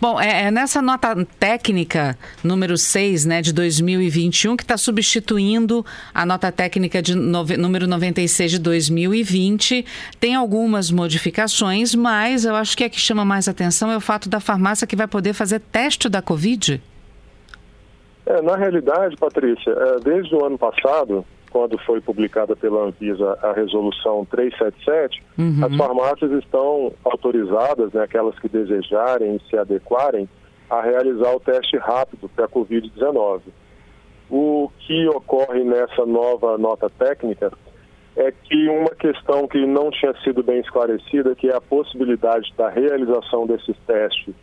Bom, é, é, nessa nota técnica número 6 né, de 2021, que está substituindo a nota técnica de nove, número 96 de 2020, tem algumas modificações, mas eu acho que a que chama mais atenção é o fato da farmácia que vai poder fazer teste da Covid. É, na realidade, Patrícia, é, desde o ano passado, quando foi publicada pela Anvisa a resolução 377, uhum. as farmácias estão autorizadas, né, aquelas que desejarem e se adequarem, a realizar o teste rápido para a Covid-19. O que ocorre nessa nova nota técnica é que uma questão que não tinha sido bem esclarecida, que é a possibilidade da realização desses testes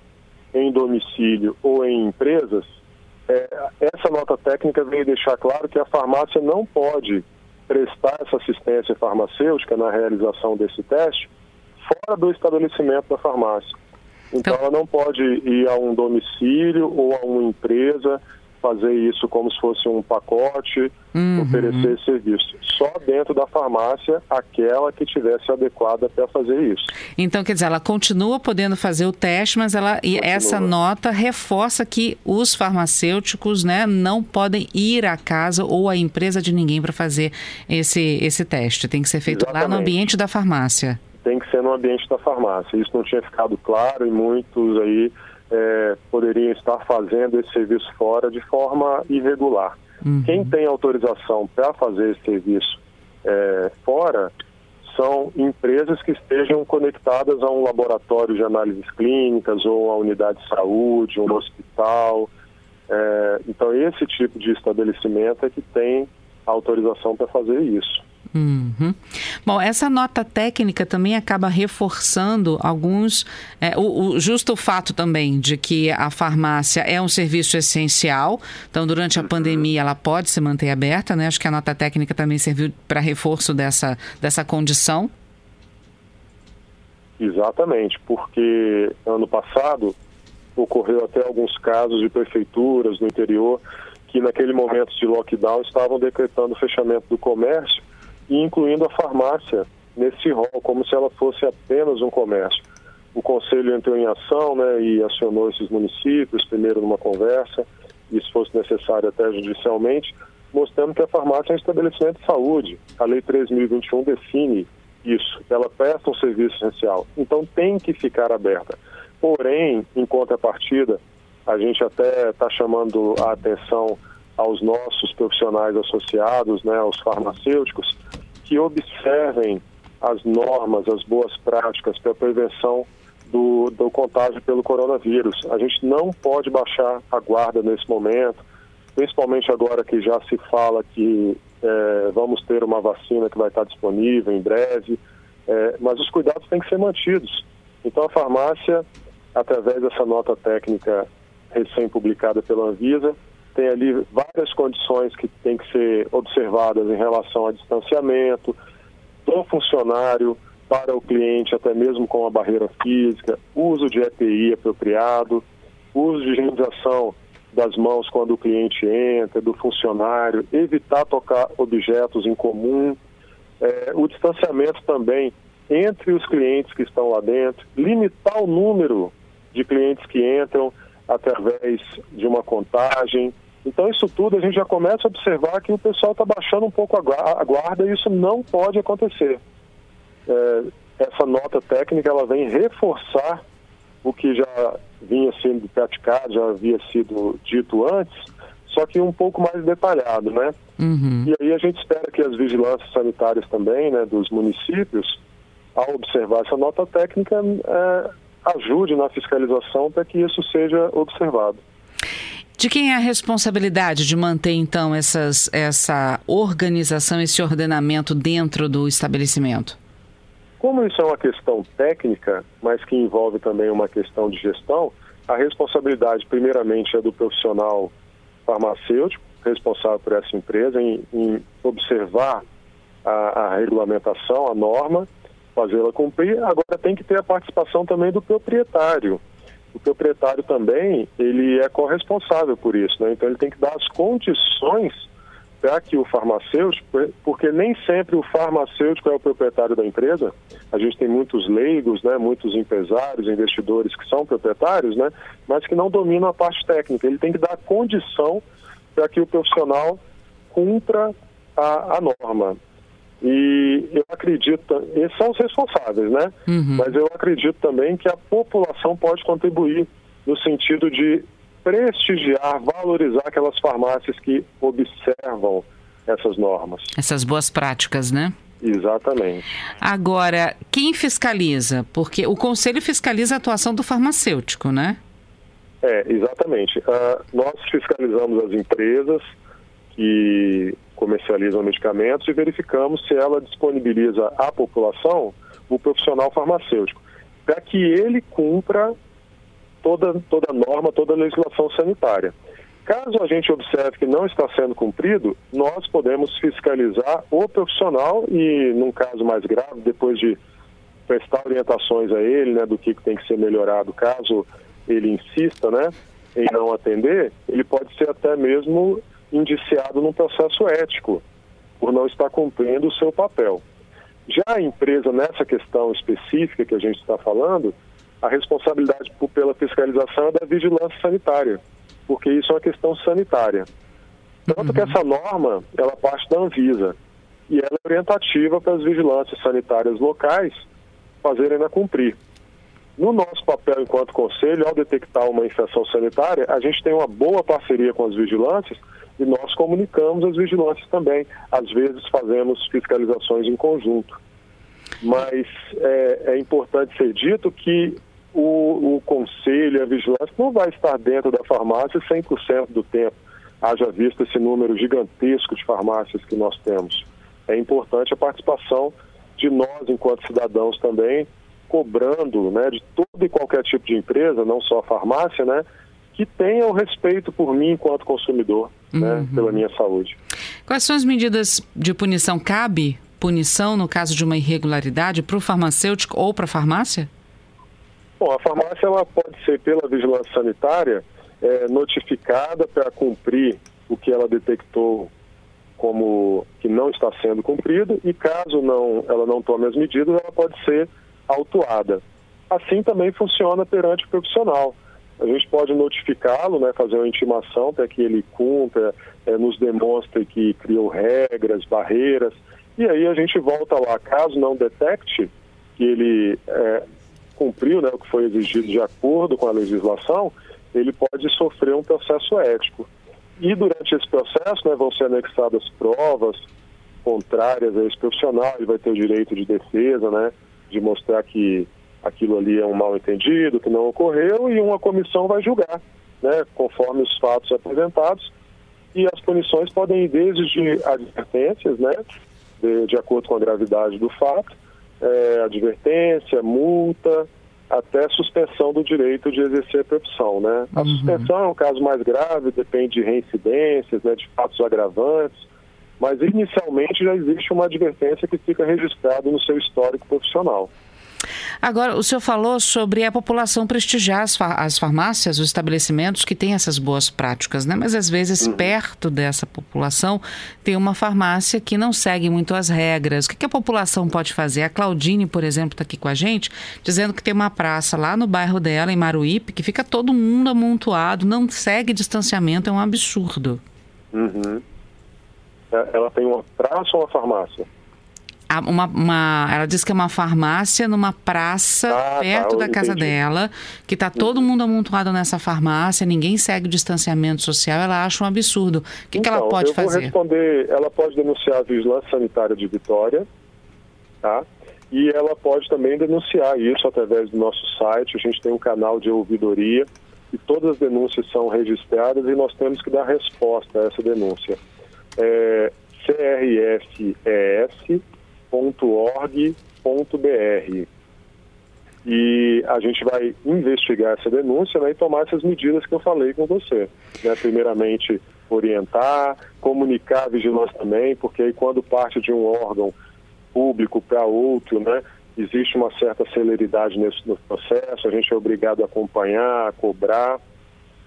em domicílio ou em empresas, é, essa nota técnica veio deixar claro que a farmácia não pode prestar essa assistência farmacêutica na realização desse teste fora do estabelecimento da farmácia. Então, então ela não pode ir a um domicílio ou a uma empresa fazer isso como se fosse um pacote, uhum. oferecer esse serviço. Só dentro da farmácia, aquela que tivesse adequada para fazer isso. Então, quer dizer, ela continua podendo fazer o teste, mas ela e essa nota reforça que os farmacêuticos né, não podem ir à casa ou à empresa de ninguém para fazer esse, esse teste. Tem que ser feito Exatamente. lá no ambiente da farmácia. Tem que ser no ambiente da farmácia. Isso não tinha ficado claro e muitos aí é, poderiam estar fazendo esse serviço fora de forma irregular. Uhum. Quem tem autorização para fazer esse serviço é, fora são empresas que estejam conectadas a um laboratório de análises clínicas ou a unidade de saúde, um hospital. É, então, esse tipo de estabelecimento é que tem autorização para fazer isso. Uhum. Bom, essa nota técnica também acaba reforçando alguns. É, o, o, justo o fato também de que a farmácia é um serviço essencial, então durante a uhum. pandemia ela pode se manter aberta, né? Acho que a nota técnica também serviu para reforço dessa, dessa condição. Exatamente, porque ano passado ocorreu até alguns casos de prefeituras no interior que naquele momento de lockdown estavam decretando o fechamento do comércio incluindo a farmácia nesse rol, como se ela fosse apenas um comércio. O conselho entrou em ação né, e acionou esses municípios, primeiro numa conversa, e se fosse necessário até judicialmente, mostrando que a farmácia é um estabelecimento de saúde. A Lei 3.021 define isso, ela presta um serviço essencial. Então tem que ficar aberta. Porém, em contrapartida, a gente até está chamando a atenção aos nossos profissionais associados, né, aos farmacêuticos, que observem as normas, as boas práticas para a prevenção do, do contágio pelo coronavírus. A gente não pode baixar a guarda nesse momento, principalmente agora que já se fala que é, vamos ter uma vacina que vai estar disponível em breve, é, mas os cuidados têm que ser mantidos. Então a farmácia, através dessa nota técnica recém-publicada pela Anvisa, tem ali várias condições que têm que ser observadas em relação a distanciamento do funcionário para o cliente, até mesmo com a barreira física, uso de EPI apropriado, uso de higienização das mãos quando o cliente entra, do funcionário, evitar tocar objetos em comum, é, o distanciamento também entre os clientes que estão lá dentro, limitar o número de clientes que entram através de uma contagem, então, isso tudo a gente já começa a observar que o pessoal está baixando um pouco a guarda e isso não pode acontecer. É, essa nota técnica ela vem reforçar o que já vinha sendo praticado, já havia sido dito antes, só que um pouco mais detalhado, né? Uhum. E aí a gente espera que as vigilâncias sanitárias também, né, dos municípios, ao observar essa nota técnica, é, ajude na fiscalização para que isso seja observado. De quem é a responsabilidade de manter, então, essas, essa organização, esse ordenamento dentro do estabelecimento? Como isso é uma questão técnica, mas que envolve também uma questão de gestão, a responsabilidade, primeiramente, é do profissional farmacêutico, responsável por essa empresa, em, em observar a, a regulamentação, a norma, fazê-la cumprir. Agora, tem que ter a participação também do proprietário proprietário também, ele é corresponsável por isso, né? Então ele tem que dar as condições para que o farmacêutico, porque nem sempre o farmacêutico é o proprietário da empresa. A gente tem muitos leigos, né, muitos empresários, investidores que são proprietários, né, mas que não dominam a parte técnica. Ele tem que dar condição para que o profissional cumpra a, a norma. E eu acredito, esses são os responsáveis, né? Uhum. Mas eu acredito também que a população pode contribuir no sentido de prestigiar, valorizar aquelas farmácias que observam essas normas. Essas boas práticas, né? Exatamente. Agora, quem fiscaliza? Porque o conselho fiscaliza a atuação do farmacêutico, né? É, exatamente. Uh, nós fiscalizamos as empresas que comercializam medicamentos e verificamos se ela disponibiliza à população o profissional farmacêutico, para que ele cumpra toda, toda norma, toda a legislação sanitária. Caso a gente observe que não está sendo cumprido, nós podemos fiscalizar o profissional e, num caso mais grave, depois de prestar orientações a ele né, do que tem que ser melhorado, caso ele insista né, em não atender, ele pode ser até mesmo indiciado num processo ético por não estar cumprindo o seu papel. Já a empresa, nessa questão específica que a gente está falando, a responsabilidade pela fiscalização é da vigilância sanitária, porque isso é uma questão sanitária. Tanto uhum. que essa norma, ela parte da Anvisa e ela é orientativa para as vigilâncias sanitárias locais fazerem a cumprir. No nosso papel enquanto conselho, ao detectar uma infecção sanitária, a gente tem uma boa parceria com as vigilâncias e nós comunicamos as vigilâncias também. Às vezes fazemos fiscalizações em conjunto. Mas é, é importante ser dito que o, o conselho, a vigilância, não vai estar dentro da farmácia 100% do tempo, haja visto esse número gigantesco de farmácias que nós temos. É importante a participação de nós, enquanto cidadãos também, cobrando né, de todo e qualquer tipo de empresa, não só a farmácia, né, que tenha o respeito por mim enquanto consumidor, né, uhum. né, pela minha saúde. Quais são as medidas de punição? Cabe punição no caso de uma irregularidade para o farmacêutico ou para a farmácia? Bom, a farmácia ela pode ser pela vigilância sanitária é, notificada para cumprir o que ela detectou como que não está sendo cumprido e caso não ela não tome as medidas, ela pode ser autuada. Assim também funciona perante o profissional. A gente pode notificá-lo, né, fazer uma intimação para que ele cumpra, é, nos demonstre que criou regras, barreiras, e aí a gente volta lá. Caso não detecte que ele é, cumpriu né, o que foi exigido de acordo com a legislação, ele pode sofrer um processo ético. E durante esse processo né, vão ser anexadas provas contrárias a esse profissional, ele vai ter o direito de defesa, né, de mostrar que aquilo ali é um mal entendido, que não ocorreu, e uma comissão vai julgar, né, conforme os fatos apresentados. E as punições podem ir desde advertências, né, de, de acordo com a gravidade do fato, é, advertência, multa, até suspensão do direito de exercer a profissão, né? A uhum. suspensão é um caso mais grave, depende de reincidências, né, de fatos agravantes, mas inicialmente já existe uma advertência que fica registrada no seu histórico profissional. Agora, o senhor falou sobre a população prestigiar as, as farmácias, os estabelecimentos que têm essas boas práticas, né? Mas às vezes, uhum. perto dessa população, tem uma farmácia que não segue muito as regras. O que, que a população pode fazer? A Claudine, por exemplo, está aqui com a gente, dizendo que tem uma praça lá no bairro dela, em Maruípe, que fica todo mundo amontoado, não segue distanciamento, é um absurdo. Uhum. É, ela tem uma praça ou uma farmácia? Uma, uma, ela diz que é uma farmácia numa praça ah, tá, perto tá, da casa entendi. dela, que está todo mundo amontoado nessa farmácia, ninguém segue o distanciamento social, ela acha um absurdo. O que, então, que ela então, pode eu fazer? Vou responder, ela pode denunciar a Vigilância Sanitária de Vitória, tá? E ela pode também denunciar isso através do nosso site, a gente tem um canal de ouvidoria e todas as denúncias são registradas e nós temos que dar resposta a essa denúncia. É, CRSES www.org.br. E a gente vai investigar essa denúncia né, e tomar essas medidas que eu falei com você. Né? Primeiramente, orientar, comunicar a vigilância também, porque aí quando parte de um órgão público para outro, né, existe uma certa celeridade nesse no processo, a gente é obrigado a acompanhar, a cobrar.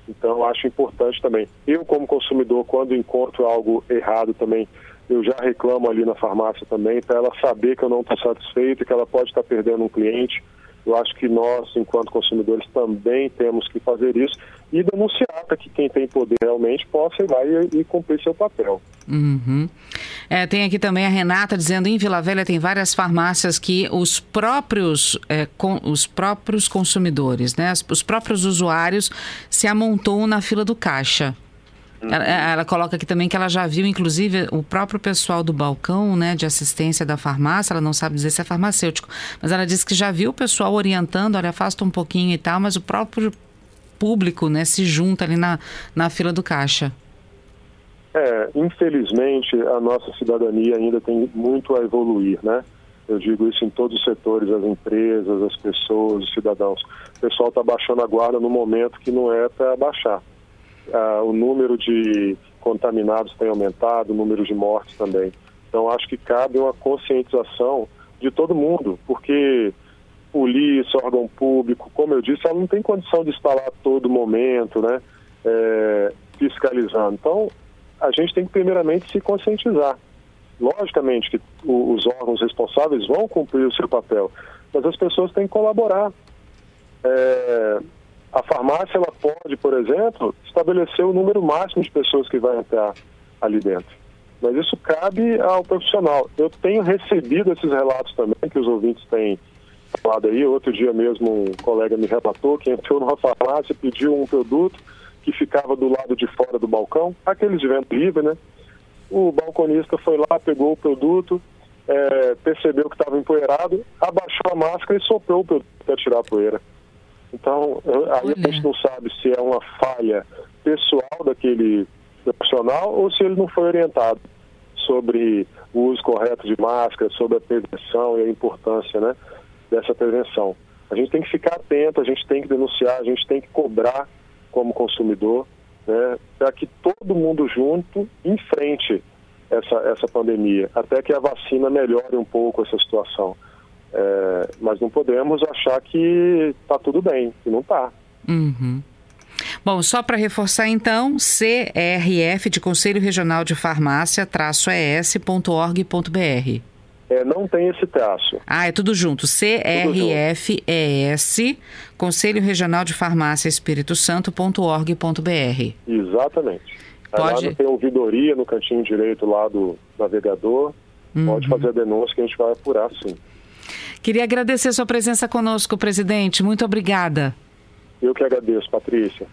Então, acho importante também. Eu, como consumidor, quando encontro algo errado também, eu já reclamo ali na farmácia também, para ela saber que eu não estou satisfeito, que ela pode estar perdendo um cliente. Eu acho que nós, enquanto consumidores, também temos que fazer isso e denunciar para que quem tem poder realmente possa ir lá e, e cumprir seu papel. Uhum. É, tem aqui também a Renata dizendo em Vila Velha tem várias farmácias que os próprios, é, com, os próprios consumidores, né, os próprios usuários se amontoam na fila do caixa. Uhum. Ela, ela, coloca aqui também que ela já viu, inclusive, o próprio pessoal do balcão né, de assistência da farmácia, ela não sabe dizer se é farmacêutico, mas ela disse que já viu o pessoal orientando, olha, afasta um pouquinho e tal, mas o próprio público né, se junta ali na, na fila do caixa. É, infelizmente, a nossa cidadania ainda tem muito a evoluir, né? Eu digo isso em todos os setores, as empresas, as pessoas, os cidadãos. O pessoal está baixando a guarda no momento que não é para baixar. Ah, o número de contaminados tem aumentado, o número de mortes também. Então, acho que cabe uma conscientização de todo mundo, porque polícia, órgão público, como eu disse, ela não tem condição de estar lá a todo momento, né, é, fiscalizando. Então, a gente tem que primeiramente se conscientizar. Logicamente que os órgãos responsáveis vão cumprir o seu papel, mas as pessoas têm que colaborar. É, a farmácia ela pode, por exemplo, estabelecer o número máximo de pessoas que vai entrar ali dentro. Mas isso cabe ao profissional. Eu tenho recebido esses relatos também que os ouvintes têm falado aí. Outro dia mesmo um colega me relatou que entrou numa farmácia, pediu um produto que ficava do lado de fora do balcão, aqueles de vento livre, né? O balconista foi lá, pegou o produto, é, percebeu que estava empoeirado, abaixou a máscara e soprou o produto para tirar a poeira. Então, aí a gente não sabe se é uma falha pessoal daquele profissional ou se ele não foi orientado sobre o uso correto de máscara, sobre a prevenção e a importância né, dessa prevenção. A gente tem que ficar atento, a gente tem que denunciar, a gente tem que cobrar como consumidor, né, para que todo mundo junto enfrente essa, essa pandemia, até que a vacina melhore um pouco essa situação. É, mas não podemos achar que está tudo bem, que não está. Uhum. Bom, só para reforçar então, CRF de Conselho Regional de Farmácia, traço es.org.br. É, não tem esse traço. Ah, é tudo junto. CRFES, Conselho Regional de Farmácia Espírito Santo.org.br. Exatamente. Pode... Lá tem ouvidoria no cantinho direito lá do navegador. Uhum. Pode fazer a denúncia que a gente vai apurar sim. Queria agradecer sua presença conosco, presidente. Muito obrigada. Eu que agradeço, Patrícia.